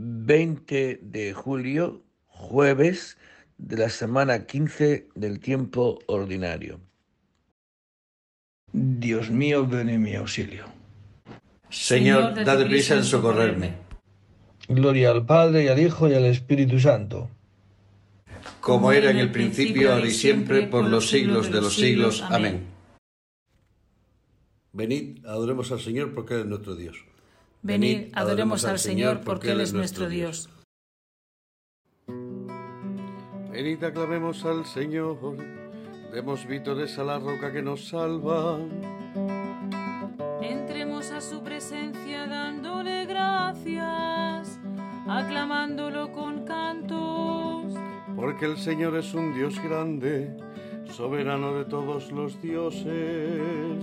20 de julio, jueves de la semana 15 del tiempo ordinario. Dios mío, ven en mi auxilio. Señor, date prisa en socorrerme. Gloria al Padre y al Hijo y al Espíritu Santo. Como era en el principio, ahora y siempre, por los siglos de los siglos. Amén. Venid, adoremos al Señor porque Él es nuestro Dios. Venid, adoremos al Señor porque Él es nuestro Dios. Venid, aclamemos al Señor, demos vítores a la roca que nos salva. Entremos a su presencia dándole gracias, aclamándolo con cantos. Porque el Señor es un Dios grande, soberano de todos los dioses.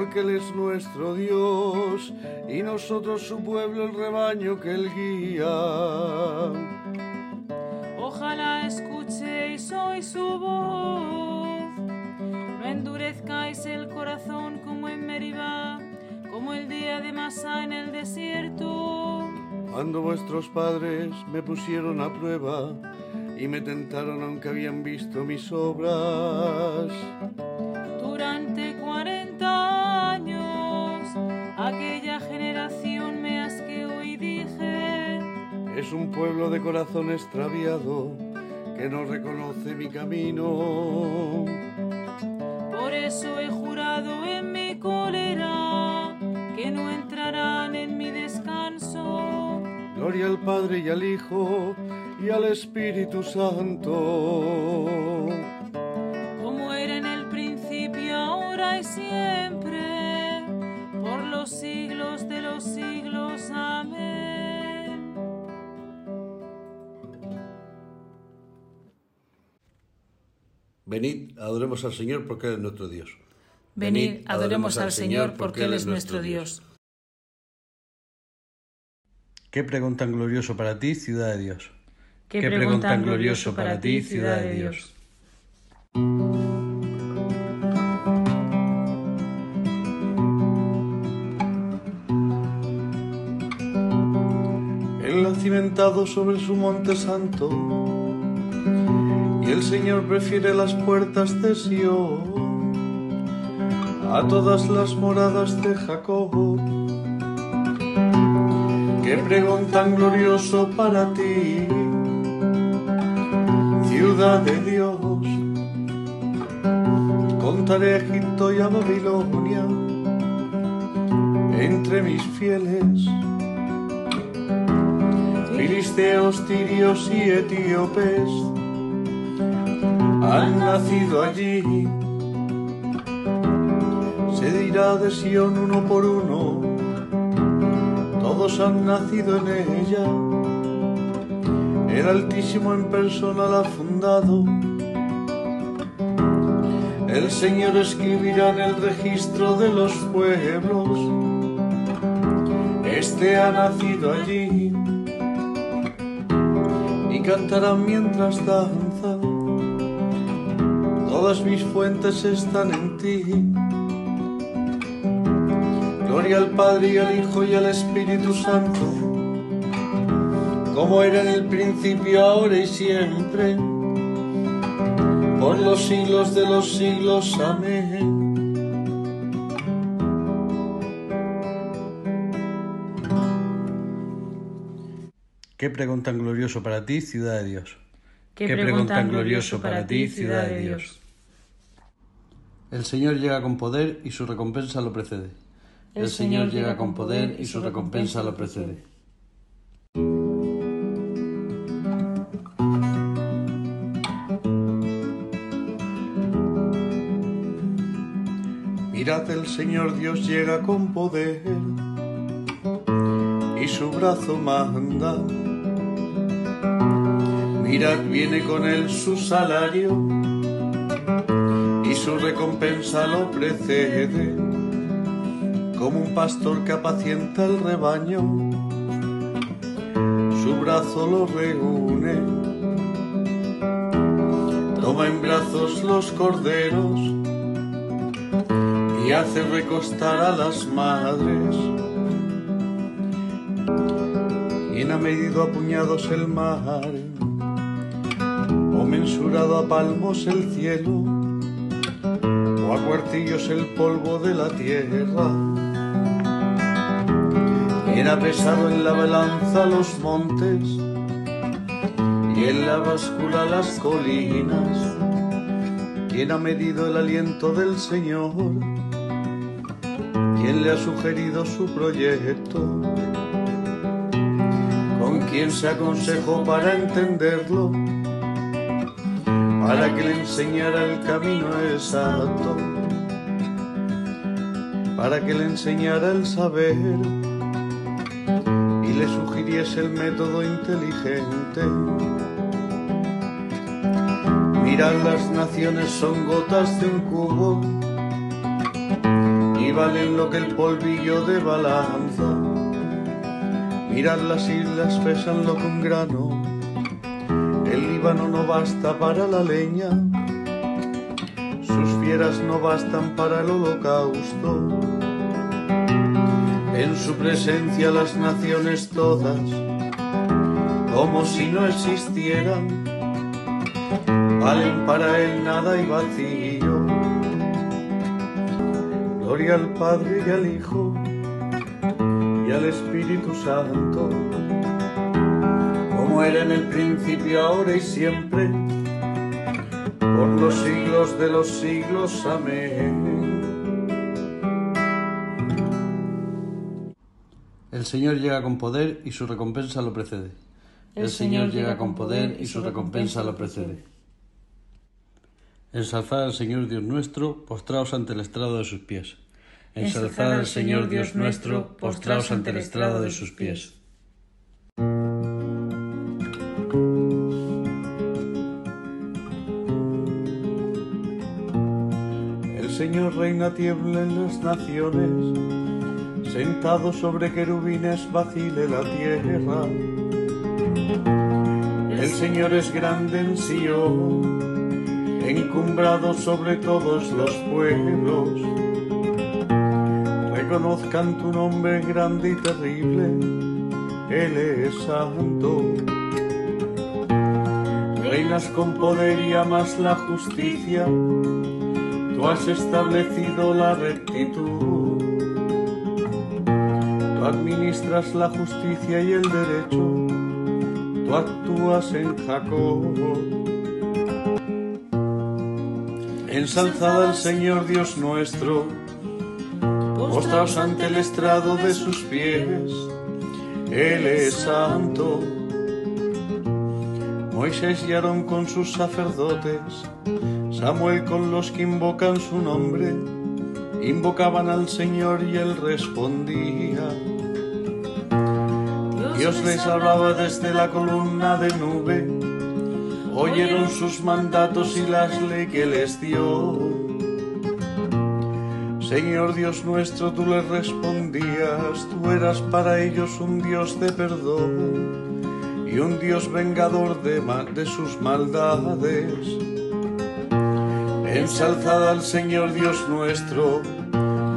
Porque Él es nuestro Dios y nosotros su pueblo, el rebaño que Él guía. Ojalá escuchéis hoy su voz. No endurezcáis el corazón como en Meribá, como el día de Masá en el desierto. Cuando vuestros padres me pusieron a prueba y me tentaron aunque habían visto mis obras. Es un pueblo de corazón extraviado que no reconoce mi camino. por eso he jurado en mi cólera que no entrarán en mi descanso. Gloria al Padre y al Hijo y al Espíritu Santo. Venid, adoremos al Señor porque Él es nuestro Dios. Venid, adoremos al Señor porque Él es nuestro Dios. Qué pregón tan glorioso para ti, ciudad de Dios. Qué pregón tan glorioso para ti, ciudad de Dios. Él ha cimentado sobre su monte santo, el Señor prefiere las puertas de Sion a todas las moradas de Jacob. Qué pregón tan glorioso para ti, ciudad de Dios. Contaré a Egipto y a Babilonia entre mis fieles filisteos, tirios y etíopes han nacido allí. Se dirá de Sion uno por uno, todos han nacido en ella. El Altísimo en persona la ha fundado. El Señor escribirá en el registro de los pueblos. Este ha nacido allí y cantarán mientras danza. Todas mis fuentes están en ti. Gloria al Padre y al Hijo y al Espíritu Santo, como era en el principio, ahora y siempre, por los siglos de los siglos. Amén. Qué pregón tan glorioso para ti, ciudad de Dios. Qué pregón tan glorioso para ti, ciudad de Dios. El Señor llega con poder y su recompensa lo precede. El Señor llega con poder y su recompensa lo precede. Mirad, el Señor Dios llega con poder y su brazo manda. Mirad, viene con él su salario su recompensa lo precede, como un pastor que apacienta el rebaño, su brazo lo reúne, toma en brazos los corderos y hace recostar a las madres. ¿Quién ha medido a puñados el mar? ¿O mensurado a palmos el cielo? ¿O a cuartillos el polvo de la tierra? ¿Quién ha pesado en la balanza los montes? Y en la báscula las colinas. ¿Quién ha medido el aliento del Señor? ¿Quién le ha sugerido su proyecto? ¿Con quién se aconsejó para entenderlo? Para que le enseñara el camino exacto, para que le enseñara el saber y le sugiriese el método inteligente. Mirad las naciones son gotas de un cubo y valen lo que el polvillo de balanza. Mirad las islas pesan lo que un grano, Líbano no basta para la leña, sus fieras no bastan para el holocausto. En su presencia las naciones todas, como si no existieran, valen para él nada y vacío. Gloria al Padre y al Hijo y al Espíritu Santo, era en el principio, ahora y siempre, por los siglos de los siglos. Amén. El Señor llega con poder y su recompensa lo precede. El Señor llega con poder y su recompensa lo precede. Ensalzad al Señor Dios nuestro, postraos ante el estrado de sus pies. Ensalzad al Señor Dios nuestro, postraos ante el estrado de sus pies. Señor reina tiembla en las naciones, sentado sobre querubines vacile la tierra. El Señor es grande en Sion, encumbrado sobre todos los pueblos. Reconozcan tu nombre grande y terrible, Él es santo. Reinas con poder y amas la justicia, tú has establecido la rectitud. Tú administras la justicia y el derecho, tú actúas en Jacob. Ensalzad al Señor Dios nuestro, postraos ante el estrado de sus pies, Él es santo. Moisés y Aarón con sus sacerdotes, Samuel con los que invocan su nombre, invocaban al Señor y él respondía. Dios les hablaba desde la columna de nube, oyeron sus mandatos y las leyes que les dio. Señor Dios nuestro, tú les respondías, tú eras para ellos un Dios de perdón y un Dios vengador de, de sus maldades. Ensalzad al Señor Dios nuestro,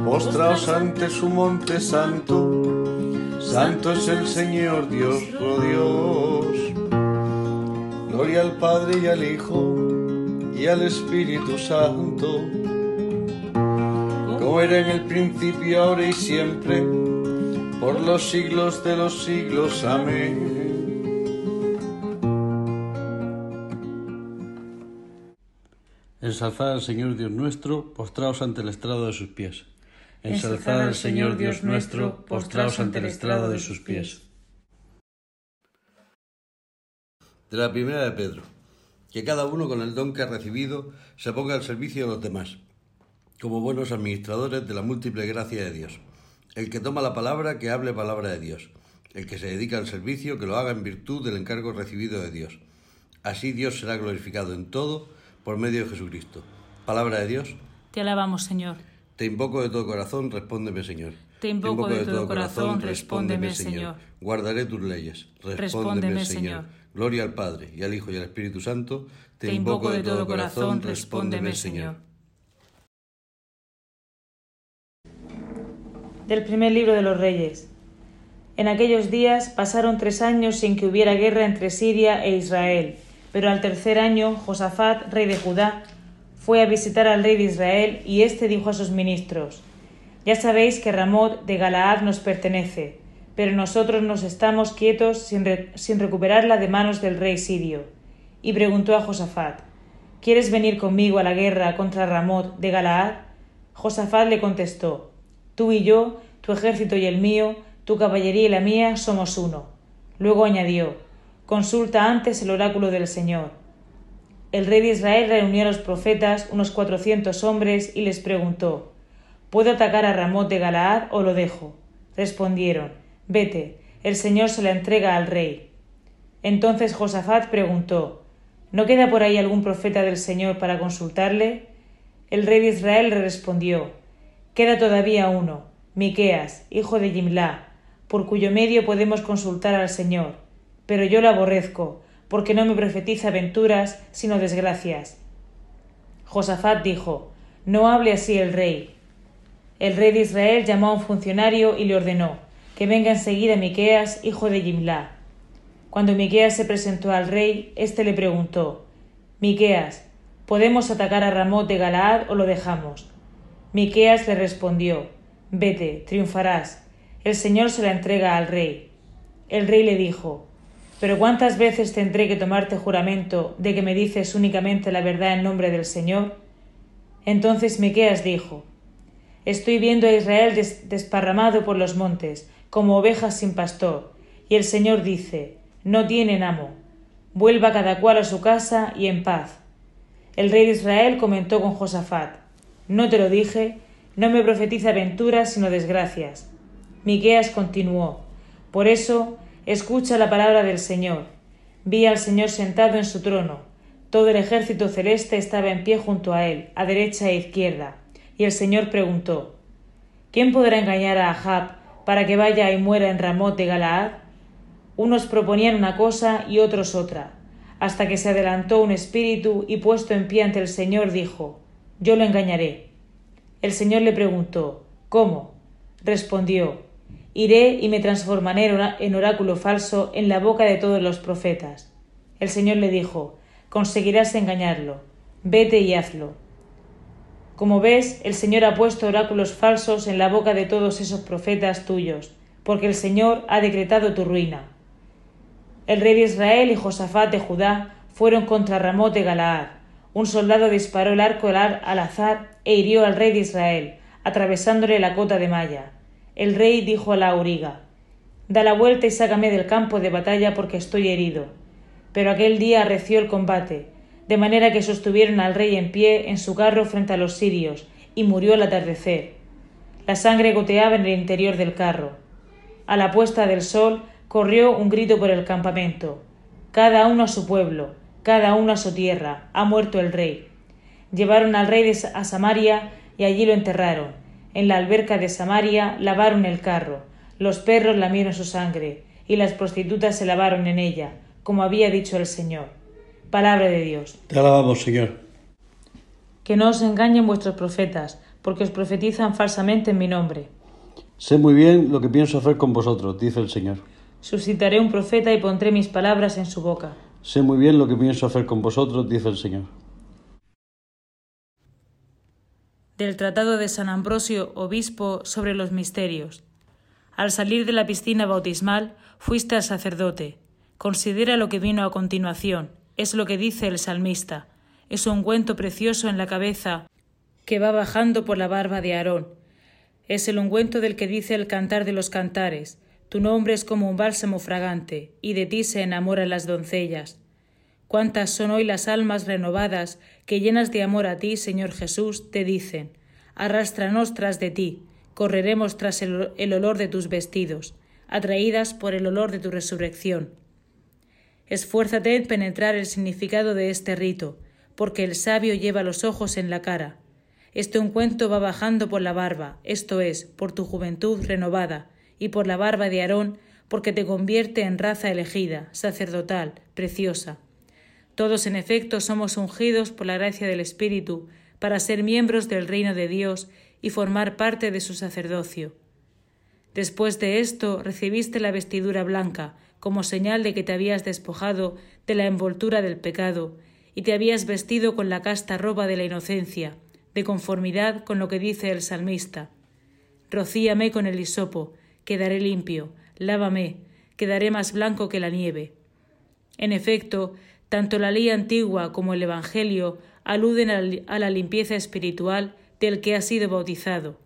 postraos ante su monte santo. Santo es el Señor Dios, oh Dios. Gloria al Padre y al Hijo y al Espíritu Santo, como era en el principio, ahora y siempre, por los siglos de los siglos. Amén. Ensalzad al Señor Dios nuestro, postraos ante el estrado de sus pies. Ensalzad al Señor Dios nuestro, postraos ante el estrado de sus pies. De la primera de Pedro. Que cada uno con el don que ha recibido se ponga al servicio de los demás, como buenos administradores de la múltiple gracia de Dios. El que toma la palabra, que hable palabra de Dios. El que se dedica al servicio, que lo haga en virtud del encargo recibido de Dios. Así Dios será glorificado en todo por medio de Jesucristo. Palabra de Dios. Te alabamos, Señor. Te invoco de todo corazón, respóndeme, Señor. Te invoco de todo corazón, respóndeme, Señor. Guardaré tus leyes, respóndeme, Señor. Gloria al Padre, y al Hijo, y al Espíritu Santo. Te invoco de todo corazón, respóndeme, Señor. Del primer libro de los Reyes. En aquellos días pasaron tres años sin que hubiera guerra entre Siria e Israel, pero al tercer año Josafat, rey de Judá, fue a visitar al rey de Israel y éste dijo a sus ministros, Ya sabéis que Ramot de Galaad nos pertenece, pero nosotros nos estamos quietos sin, sin recuperarla de manos del rey sirio. Y preguntó a Josafat, ¿Quieres venir conmigo a la guerra contra Ramot de Galaad? Josafat le contestó, Tú y yo, tu ejército y el mío, tu caballería y la mía somos uno. Luego añadió, Consulta antes el oráculo del Señor. El rey de Israel reunió a los profetas, unos cuatrocientos hombres, y les preguntó, ¿Puedo atacar a Ramot de Galaad o lo dejo? Respondieron, Vete, el Señor se la entrega al rey. Entonces Josafat preguntó, ¿No queda por ahí algún profeta del Señor para consultarle? El rey de Israel le respondió, Queda todavía uno, Miqueas, hijo de Jimlá, por cuyo medio podemos consultar al Señor. Pero yo lo aborrezco, porque no me profetiza aventuras, sino desgracias. Josafat dijo, No hable así el rey. El rey de Israel llamó a un funcionario y le ordenó, que venga enseguida Miqueas, hijo de Jimlá. Cuando Miqueas se presentó al rey, éste le preguntó, Miqueas, ¿podemos atacar a Ramot de Galaad o lo dejamos? Miqueas le respondió, Vete, triunfarás. El Señor se la entrega al rey. El rey le dijo, Pero ¿cuántas veces tendré que tomarte juramento de que me dices únicamente la verdad en nombre del Señor? Entonces Miqueas dijo, Estoy viendo a Israel desparramado por los montes, como ovejas sin pastor, y el Señor dice, No tienen amo. Vuelva cada cual a su casa y en paz. El rey de Israel comentó con Josafat, no te lo dije, no me profetiza aventuras sino desgracias. Miqueas continuó, Por eso, escucha la palabra del Señor. Vi al Señor sentado en su trono. Todo el ejército celeste estaba en pie junto a él, a derecha e izquierda. Y el Señor preguntó, ¿Quién podrá engañar a Ahab para que vaya y muera en Ramot de Galaad? Unos proponían una cosa y otros otra, hasta que se adelantó un espíritu y puesto en pie ante el Señor dijo, yo lo engañaré. El Señor le preguntó, ¿Cómo? Respondió, Iré y me transformaré en oráculo falso en la boca de todos los profetas. El Señor le dijo, Conseguirás engañarlo. Vete y hazlo. Como ves, el Señor ha puesto oráculos falsos en la boca de todos esos profetas tuyos, porque el Señor ha decretado tu ruina. El rey de Israel y Josafat de Judá fueron contra Ramot de Galaad, un soldado disparó el arco al azar e hirió al rey de Israel, atravesándole la cota de malla. El rey dijo a la auriga Da la vuelta y sácame del campo de batalla porque estoy herido. Pero aquel día arreció el combate, de manera que sostuvieron al rey en pie en su carro frente a los sirios, y murió al atardecer. La sangre goteaba en el interior del carro. A la puesta del sol corrió un grito por el campamento. Cada uno a su pueblo, cada uno a su tierra, ha muerto el rey. Llevaron al rey a Samaria y allí lo enterraron. En la alberca de Samaria lavaron el carro, los perros lamieron su sangre, y las prostitutas se lavaron en ella, como había dicho el Señor. Palabra de Dios. Te alabamos, Señor. Que no os engañen vuestros profetas, porque os profetizan falsamente en mi nombre. Sé muy bien lo que pienso hacer con vosotros, dice el Señor. Suscitaré un profeta y pondré mis palabras en su boca. Sé muy bien lo que pienso hacer con vosotros, dice el Señor. Del Tratado de San Ambrosio, obispo, sobre los misterios. Al salir de la piscina bautismal, fuiste al sacerdote. Considera lo que vino a continuación. Es lo que dice el salmista. Es un ungüento precioso en la cabeza que va bajando por la barba de Aarón. Es el ungüento del que dice el cantar de los cantares. Tu nombre es como un bálsamo fragante, y de ti se enamoran las doncellas. Cuántas son hoy las almas renovadas que llenas de amor a ti, Señor Jesús, te dicen, arrástranos tras de ti, correremos tras el, olor de tus vestidos, atraídas por el olor de tu resurrección. Esfuérzate en penetrar el significado de este rito, porque el sabio lleva los ojos en la cara. Este ungüento va bajando por la barba, esto es, por tu juventud renovada, y por la barba de Aarón, porque te convierte en raza elegida, sacerdotal, preciosa. Todos en efecto somos ungidos por la gracia del Espíritu para ser miembros del reino de Dios y formar parte de su sacerdocio. Después de esto recibiste la vestidura blanca, como señal de que te habías despojado de la envoltura del pecado, y te habías vestido con la casta ropa de la inocencia, de conformidad con lo que dice el salmista. Rocíame con el hisopo, quedaré limpio, lávame, quedaré más blanco que la nieve. En efecto, tanto la ley antigua como el Evangelio aluden a la limpieza espiritual del que ha sido bautizado.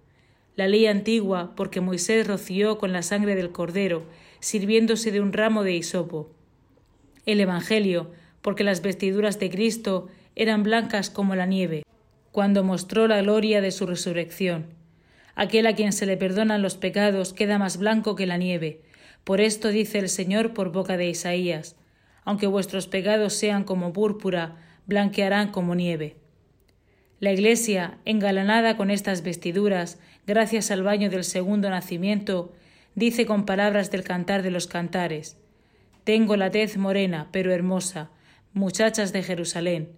La ley antigua, porque Moisés roció con la sangre del cordero, sirviéndose de un ramo de hisopo. El Evangelio, porque las vestiduras de Cristo eran blancas como la nieve, cuando mostró la gloria de su resurrección. Aquel a quien se le perdonan los pecados queda más blanco que la nieve. Por esto dice el Señor por boca de Isaías, aunque vuestros pecados sean como púrpura, blanquearán como nieve. La Iglesia, engalanada con estas vestiduras, gracias al baño del segundo nacimiento, dice con palabras del cantar de los cantares Tengo la tez morena, pero hermosa, muchachas de Jerusalén,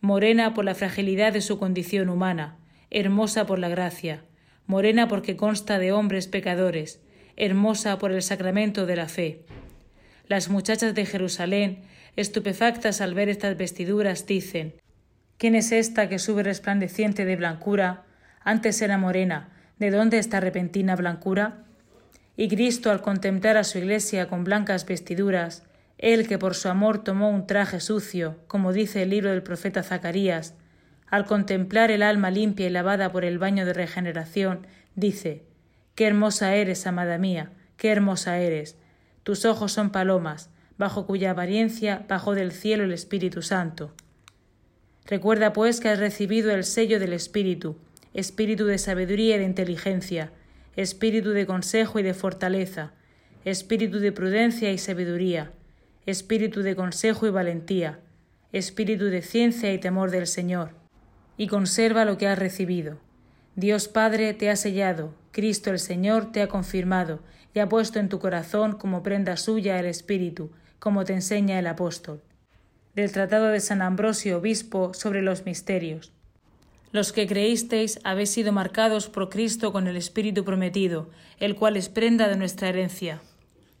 morena por la fragilidad de su condición humana, hermosa por la gracia, morena porque consta de hombres pecadores, hermosa por el sacramento de la fe. Las muchachas de Jerusalén, estupefactas al ver estas vestiduras, dicen ¿Quién es esta que sube resplandeciente de blancura? Antes era morena, ¿de dónde esta repentina blancura? Y Cristo, al contemplar a su iglesia con blancas vestiduras, él que por su amor tomó un traje sucio, como dice el libro del profeta Zacarías, al contemplar el alma limpia y lavada por el baño de regeneración, dice Qué hermosa eres, amada mía, qué hermosa eres. Tus ojos son palomas, bajo cuya apariencia bajó del cielo el Espíritu Santo. Recuerda, pues, que has recibido el sello del Espíritu, espíritu de sabiduría y de inteligencia, espíritu de consejo y de fortaleza, espíritu de prudencia y sabiduría, espíritu de consejo y valentía, espíritu de ciencia y temor del Señor, y conserva lo que has recibido. Dios Padre te ha sellado, Cristo el Señor te ha confirmado y ha puesto en tu corazón como prenda suya el Espíritu, como te enseña el apóstol. Del Tratado de San Ambrosio, Obispo, sobre los misterios. Los que creísteis habéis sido marcados por Cristo con el Espíritu prometido, el cual es prenda de nuestra herencia.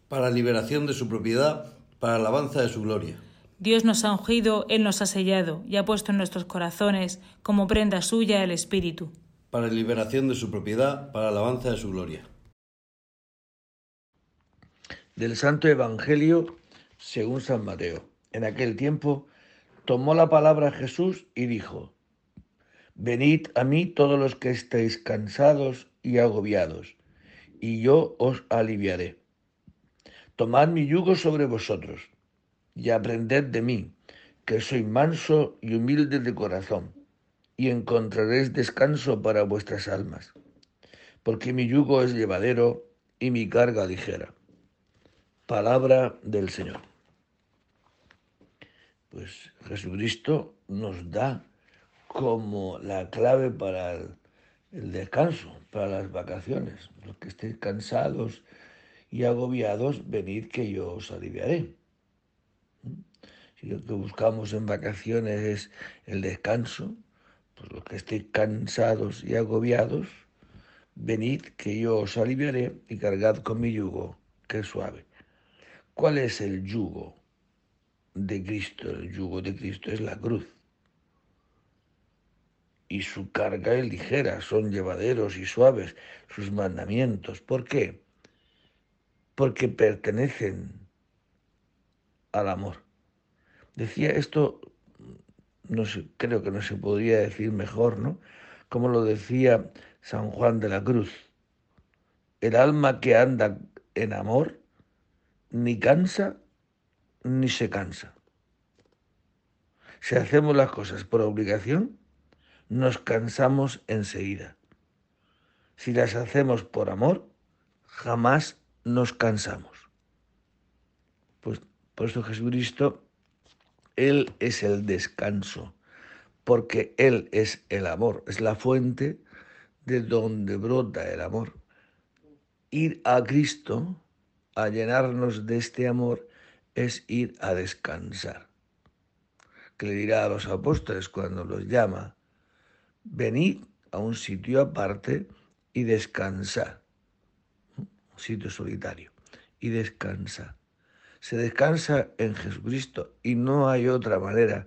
Para liberación de su propiedad, para alabanza de su gloria. Dios nos ha ungido, Él nos ha sellado y ha puesto en nuestros corazones como prenda suya el Espíritu. Para liberación de su propiedad, para alabanza de su gloria. Del Santo Evangelio según San Mateo. En aquel tiempo tomó la palabra Jesús y dijo, Venid a mí todos los que estéis cansados y agobiados, y yo os aliviaré. Tomad mi yugo sobre vosotros, y aprended de mí, que soy manso y humilde de corazón, y encontraréis descanso para vuestras almas, porque mi yugo es llevadero y mi carga ligera. Palabra del Señor. Pues Jesucristo nos da como la clave para el, descanso, para las vacaciones. Los que estéis cansados y agobiados, venid que yo os aliviaré. Si lo que buscamos en vacaciones es el descanso, pues los que estéis cansados y agobiados, venid que yo os aliviaré y cargad con mi yugo, que es suave. ¿Cuál es el yugo de Cristo? El yugo de Cristo es la cruz y su carga es ligera, son llevaderos y suaves sus mandamientos. ¿Por qué? Porque pertenecen al amor. Decía esto, no creo que no se podría decir mejor, ¿no? Como lo decía San Juan de la Cruz. El alma que anda en amor ni cansa ni se cansa. Si hacemos las cosas por obligación, nos cansamos enseguida. Si las hacemos por amor, jamás nos cansamos. Pues Por eso Jesucristo, Él es el descanso, porque Él es el amor, es la fuente de donde brota el amor. Ir a Cristo, a llenarnos de este amor, es ir a descansar. Que le dirá a los apóstoles cuando los llama, venid a un sitio aparte y descansar, un sitio solitario, y descansa. Se descansa en Jesucristo y no hay otra manera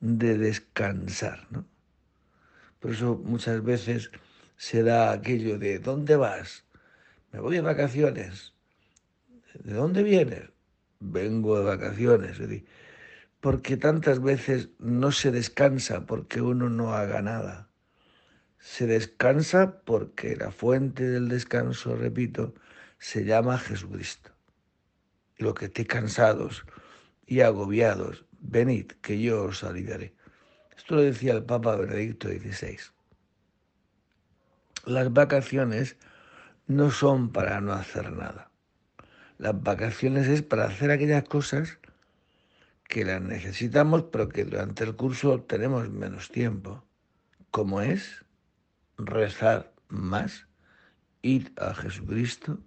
de descansar. ¿no? Por eso muchas veces se da aquello de ¿dónde vas? Me voy de vacaciones. ¿De dónde vienes? Vengo de vacaciones. Porque tantas veces no se descansa porque uno no haga nada. Se descansa porque la fuente del descanso, repito, se llama Jesucristo. Lo que esté cansados y agobiados, venid, que yo os aliviaré. Esto lo decía el Papa Benedicto XVI. Las vacaciones no son para no hacer nada. Las vacaciones es para hacer aquellas cosas que las necesitamos, pero que durante el curso tenemos menos tiempo, como es rezar más, ir a Jesucristo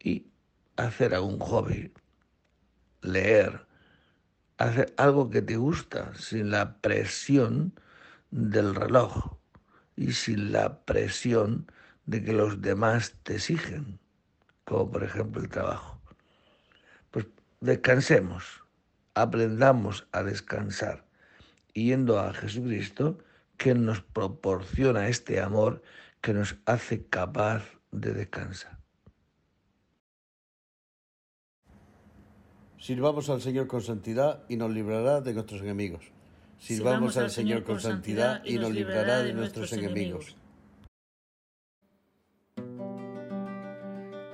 y hacer a un hobby, leer, hacer algo que te gusta sin la presión del reloj y sin la presión de que los demás te exigen, como por ejemplo el trabajo. Pues descansemos, aprendamos a descansar yendo a Jesucristo que nos proporciona este amor que nos hace capaz de descansar. Sirvamos al Señor con santidad y nos librará de nuestros enemigos. Sirvamos al Señor con santidad y nos librará de nuestros enemigos.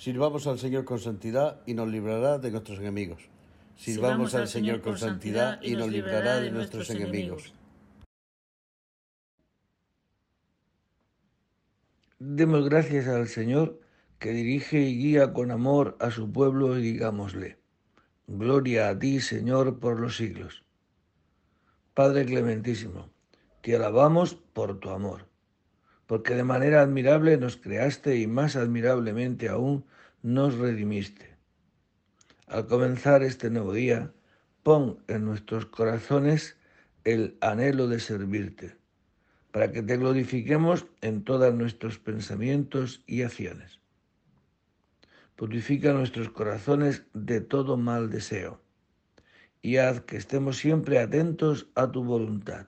Sirvamos al Señor con santidad y nos librará de nuestros enemigos. Sirvamos al Señor con santidad y nos librará de nuestros enemigos. Demos gracias al Señor que dirige y guía con amor a su pueblo y digámosle. Gloria a ti, Señor, por los siglos. Padre clementísimo, te alabamos por tu amor, porque de manera admirable nos creaste y más admirablemente aún nos redimiste. Al comenzar este nuevo día, pon en nuestros corazones el anhelo de servirte, para que te glorifiquemos en todos nuestros pensamientos y acciones. Purifica nuestros corazones de todo mal deseo y haz que estemos siempre atentos a tu voluntad.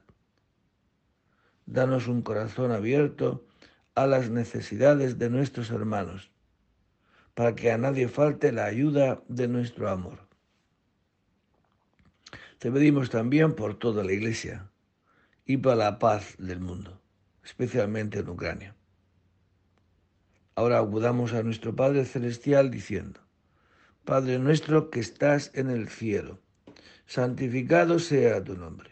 Danos un corazón abierto a las necesidades de nuestros hermanos, para que a nadie falte la ayuda de nuestro amor. Te pedimos también por toda la Iglesia y para la paz del mundo, especialmente en Ucrania. Ahora acudamos a nuestro Padre Celestial diciendo, Padre nuestro que estás en el cielo, santificado sea tu nombre.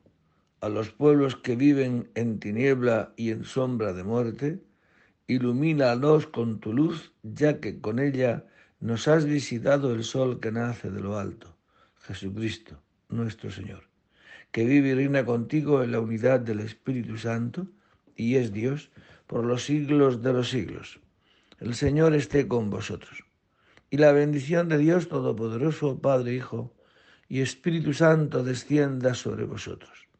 a los pueblos que viven en tiniebla y en sombra de muerte, ilumínalos con tu luz, ya que con ella nos has visitado el sol que nace de lo alto, Jesucristo, nuestro Señor, que vive y reina contigo en la unidad del Espíritu Santo y es Dios por los siglos de los siglos. El Señor esté con vosotros y la bendición de Dios Todopoderoso, Padre, Hijo y Espíritu Santo descienda sobre vosotros.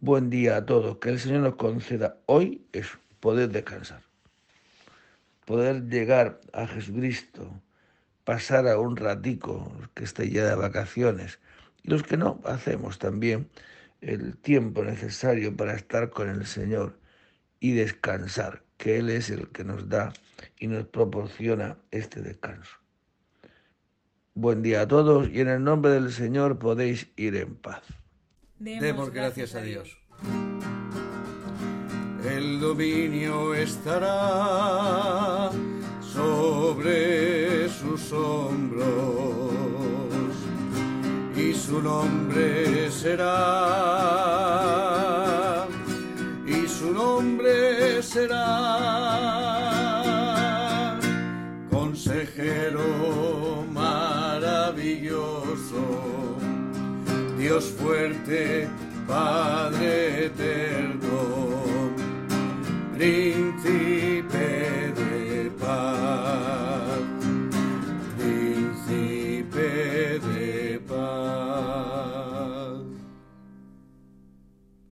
Buen día a todos, que el Señor nos conceda hoy es poder descansar, poder llegar a Jesucristo, pasar a un ratico, que esté ya de vacaciones, y los que no, hacemos también el tiempo necesario para estar con el Señor y descansar, que Él es el que nos da y nos proporciona este descanso. Buen día a todos y en el nombre del Señor podéis ir en paz. Demos, gracias a Dios. El dominio estará sobre sus hombros y su nombre será y su nombre será consejero maravilloso Dios fuerte Padre eterno